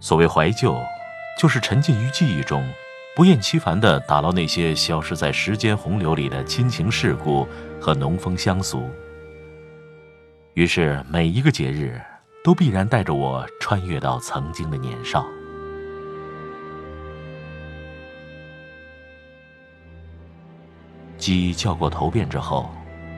所谓怀旧，就是沉浸于记忆中，不厌其烦地打捞那些消失在时间洪流里的亲情世故和农风乡俗。于是，每一个节日都必然带着我穿越到曾经的年少。鸡叫过头遍之后，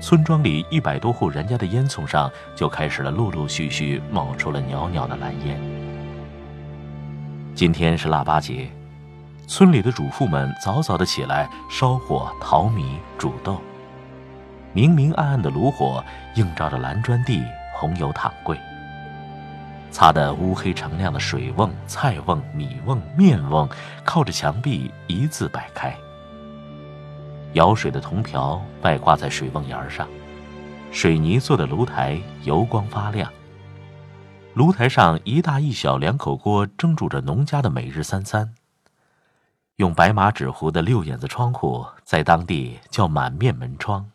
村庄里一百多户人家的烟囱上就开始了陆陆续续冒出了袅袅的蓝烟。今天是腊八节，村里的主妇们早早的起来烧火淘米煮豆，明明暗暗的炉火映照着蓝砖地、红油躺柜，擦得乌黑澄亮的水瓮、菜瓮、米瓮、面瓮靠着墙壁一字摆开，舀水的铜瓢外挂在水瓮沿上，水泥做的炉台油光发亮。炉台上一大一小两口锅蒸煮着农家的每日三餐。用白马纸糊的六眼子窗户，在当地叫满面门窗。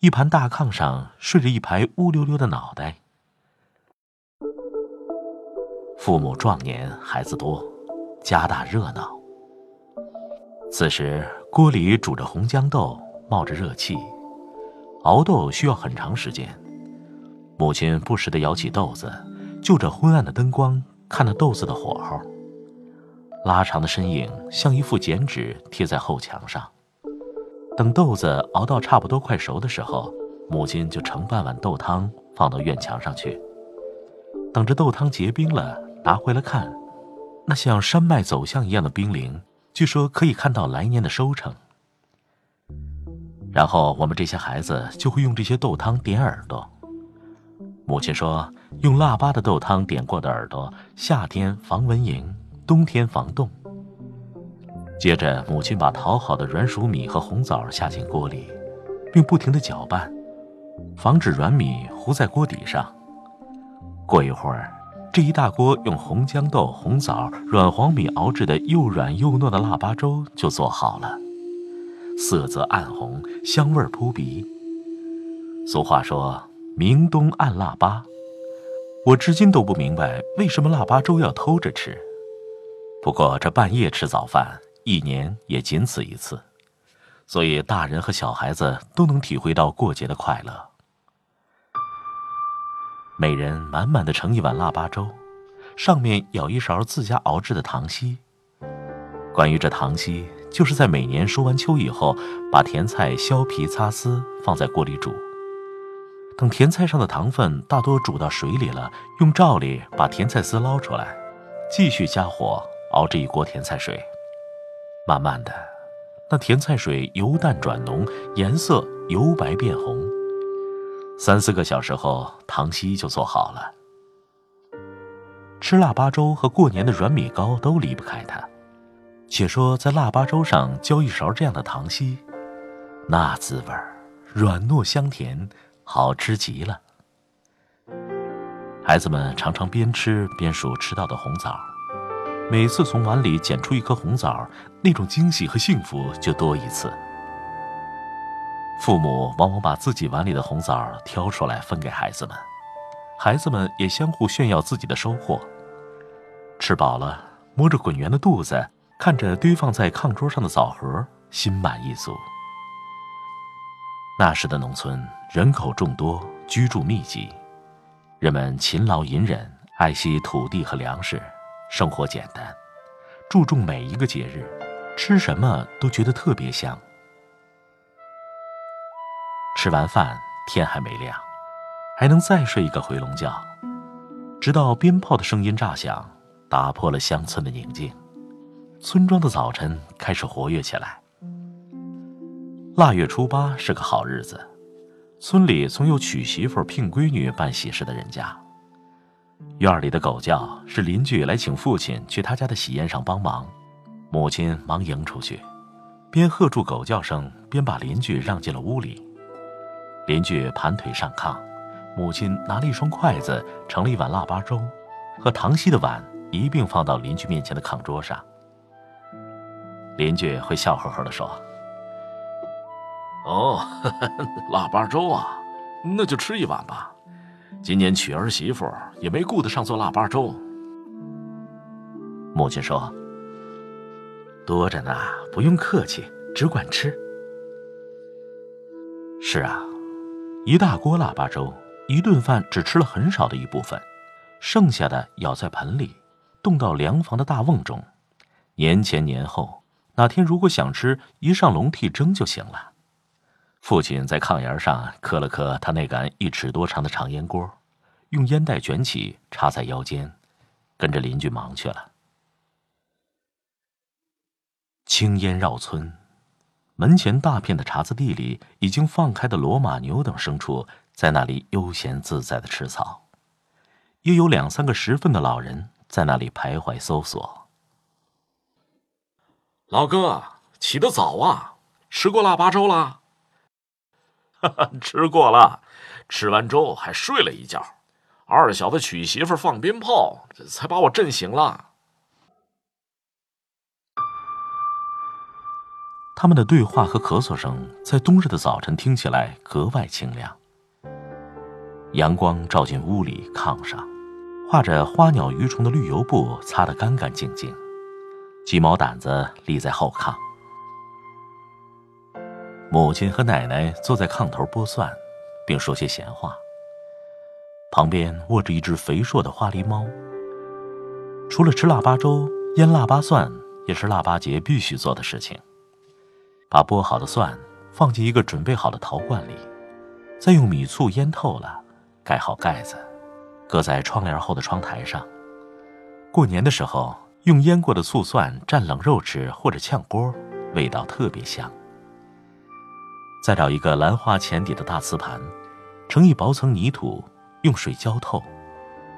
一盘大炕上睡着一排乌溜溜的脑袋。父母壮年，孩子多，家大热闹。此时锅里煮着红豇豆，冒着热气，熬豆需要很长时间。母亲不时地舀起豆子，就着昏暗的灯光看那豆子的火候。拉长的身影像一副剪纸贴在后墙上。等豆子熬到差不多快熟的时候，母亲就盛半碗豆汤放到院墙上去。等着豆汤结冰了，拿回来看，那像山脉走向一样的冰凌，据说可以看到来年的收成。然后我们这些孩子就会用这些豆汤点耳朵。母亲说：“用腊八的豆汤点过的耳朵，夏天防蚊蝇，冬天防冻。”接着，母亲把淘好的软薯米和红枣下进锅里，并不停地搅拌，防止软米糊在锅底上。过一会儿，这一大锅用红豇豆、红枣、软黄米熬制的又软又糯的腊八粥就做好了，色泽暗红，香味扑鼻。俗话说。明冬按腊八，我至今都不明白为什么腊八粥要偷着吃。不过这半夜吃早饭，一年也仅此一次，所以大人和小孩子都能体会到过节的快乐。每人满满的盛一碗腊八粥，上面舀一勺自家熬制的糖稀。关于这糖稀，就是在每年收完秋以后，把甜菜削皮擦丝，放在锅里煮。等甜菜上的糖分大多煮到水里了，用罩里把甜菜丝捞出来，继续加火熬这一锅甜菜水。慢慢的，那甜菜水由淡转浓，颜色由白变红。三四个小时后，糖稀就做好了。吃腊八粥和过年的软米糕都离不开它。且说在腊八粥上浇一勺这样的糖稀，那滋味儿，软糯香甜。好吃极了。孩子们常常边吃边数吃到的红枣，每次从碗里捡出一颗红枣，那种惊喜和幸福就多一次。父母往往把自己碗里的红枣挑出来分给孩子们，孩子们也相互炫耀自己的收获。吃饱了，摸着滚圆的肚子，看着堆放在炕桌上的枣核，心满意足。那时的农村人口众多，居住密集，人们勤劳隐忍，爱惜土地和粮食，生活简单，注重每一个节日，吃什么都觉得特别香。吃完饭，天还没亮，还能再睡一个回笼觉，直到鞭炮的声音炸响，打破了乡村的宁静，村庄的早晨开始活跃起来。腊月初八是个好日子，村里总有娶媳妇、聘闺女、办喜事的人家。院里的狗叫是邻居来请父亲去他家的喜宴上帮忙，母亲忙迎出去，边喝住狗叫声，边把邻居让进了屋里。邻居盘腿上炕，母亲拿了一双筷子盛了一碗腊八粥，和唐熙的碗一并放到邻居面前的炕桌上。邻居会笑呵呵地说：“哦，腊八粥啊，那就吃一碗吧。今年娶儿媳妇也没顾得上做腊八粥。”母亲说：“多着呢，不用客气，只管吃。”是啊。一大锅腊八粥，一顿饭只吃了很少的一部分，剩下的舀在盆里，冻到凉房的大瓮中。年前年后，哪天如果想吃，一上笼屉蒸就行了。父亲在炕沿上磕了磕他那杆一尺多长的长烟锅，用烟袋卷起插在腰间，跟着邻居忙去了。青烟绕村。门前大片的茶子地里，已经放开的骡马牛等牲畜在那里悠闲自在的吃草，也有两三个十分的老人在那里徘徊搜索。老哥，起得早啊！吃过腊八粥了？吃过了。吃完粥还睡了一觉。二小子娶媳妇放鞭炮，才把我震醒了。他们的对话和咳嗽声在冬日的早晨听起来格外清凉。阳光照进屋里，炕上画着花鸟鱼虫的绿油布擦得干干净净，鸡毛掸子立在后炕。母亲和奶奶坐在炕头剥蒜，并说些闲话。旁边卧着一只肥硕的花狸猫。除了吃腊八粥、腌腊八蒜，也是腊八节必须做的事情。把剥好的蒜放进一个准备好的陶罐里，再用米醋腌透了，盖好盖子，搁在窗帘后的窗台上。过年的时候，用腌过的醋蒜蘸冷肉吃或者炝锅，味道特别香。再找一个兰花浅底的大瓷盘，盛一薄层泥土，用水浇透，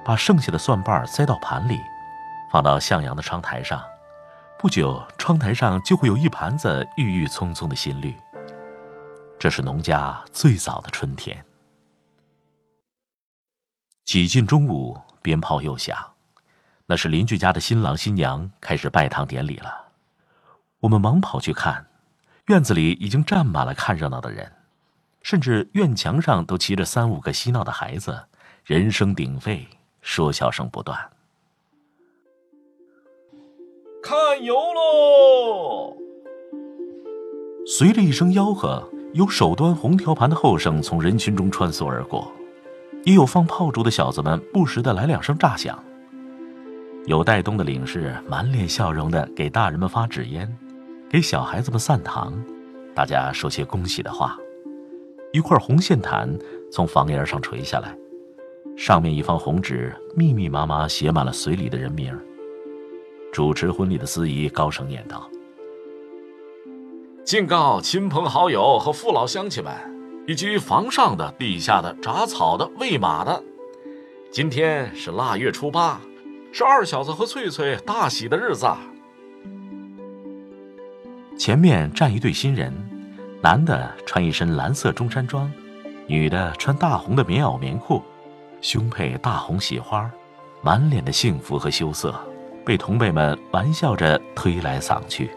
把剩下的蒜瓣塞到盘里，放到向阳的窗台上。不久，窗台上就会有一盘子郁郁葱葱的新绿。这是农家最早的春天。几近中午，鞭炮又响，那是邻居家的新郎新娘开始拜堂典礼了。我们忙跑去看，院子里已经站满了看热闹的人，甚至院墙上都骑着三五个嬉闹的孩子，人声鼎沸，说笑声不断。看油喽！随着一声吆喝，有手端红条盘的后生从人群中穿梭而过，也有放炮竹的小子们不时的来两声炸响。有带东的领事满脸笑容的给大人们发纸烟，给小孩子们散糖，大家说些恭喜的话。一块红线毯从房檐上垂下来，上面一方红纸密密麻麻写满了随礼的人名。主持婚礼的司仪高声念道：“敬告亲朋好友和父老乡亲们，以及房上的、地下的、铡草的、喂马的，今天是腊月初八，是二小子和翠翠大喜的日子。”前面站一对新人，男的穿一身蓝色中山装，女的穿大红的棉袄棉裤，胸配大红喜花，满脸的幸福和羞涩。被同辈们玩笑着推来搡去。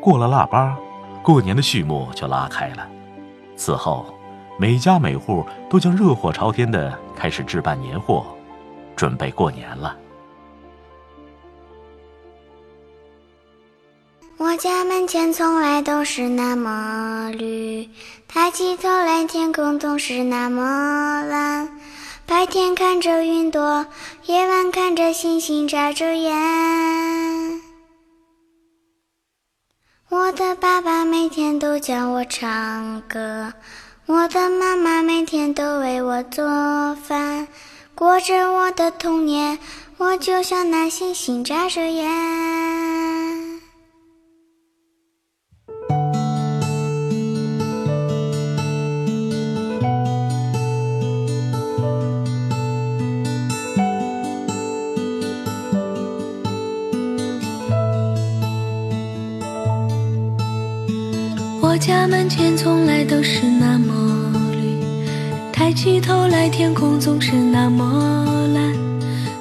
过了腊八，过年的序幕就拉开了。此后，每家每户都将热火朝天的开始置办年货，准备过年了。我家门前从来都是那么绿，抬起头来，天空总是那么蓝。白天看着云朵，夜晚看着星星眨着眼。我的爸爸每天都教我唱歌，我的妈妈每天都为我做饭，过着我的童年，我就像那星星眨着眼。门前从来都是那么绿，抬起头来，天空总是那么蓝。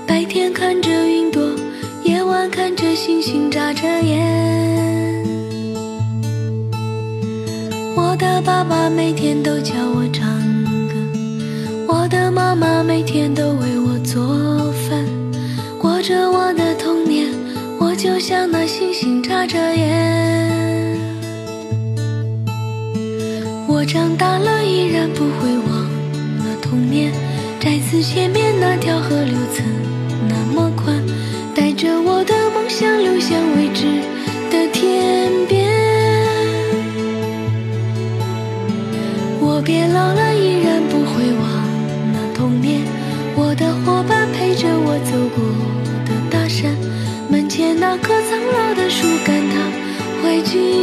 白天看着云朵，夜晚看着星星眨着眼。我的爸爸每天都教我唱歌，我的妈妈每天都为我做饭，过着我的童年，我就像那星星眨着眼。我长大了，依然不会忘了童年，寨子前面那条河流曾那么宽，带着我的梦想流向未知的天边。我变老了，依然不会忘那童年，我的伙伴陪着我走过的大山，门前那棵苍老的树干，他会记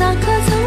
那颗曾，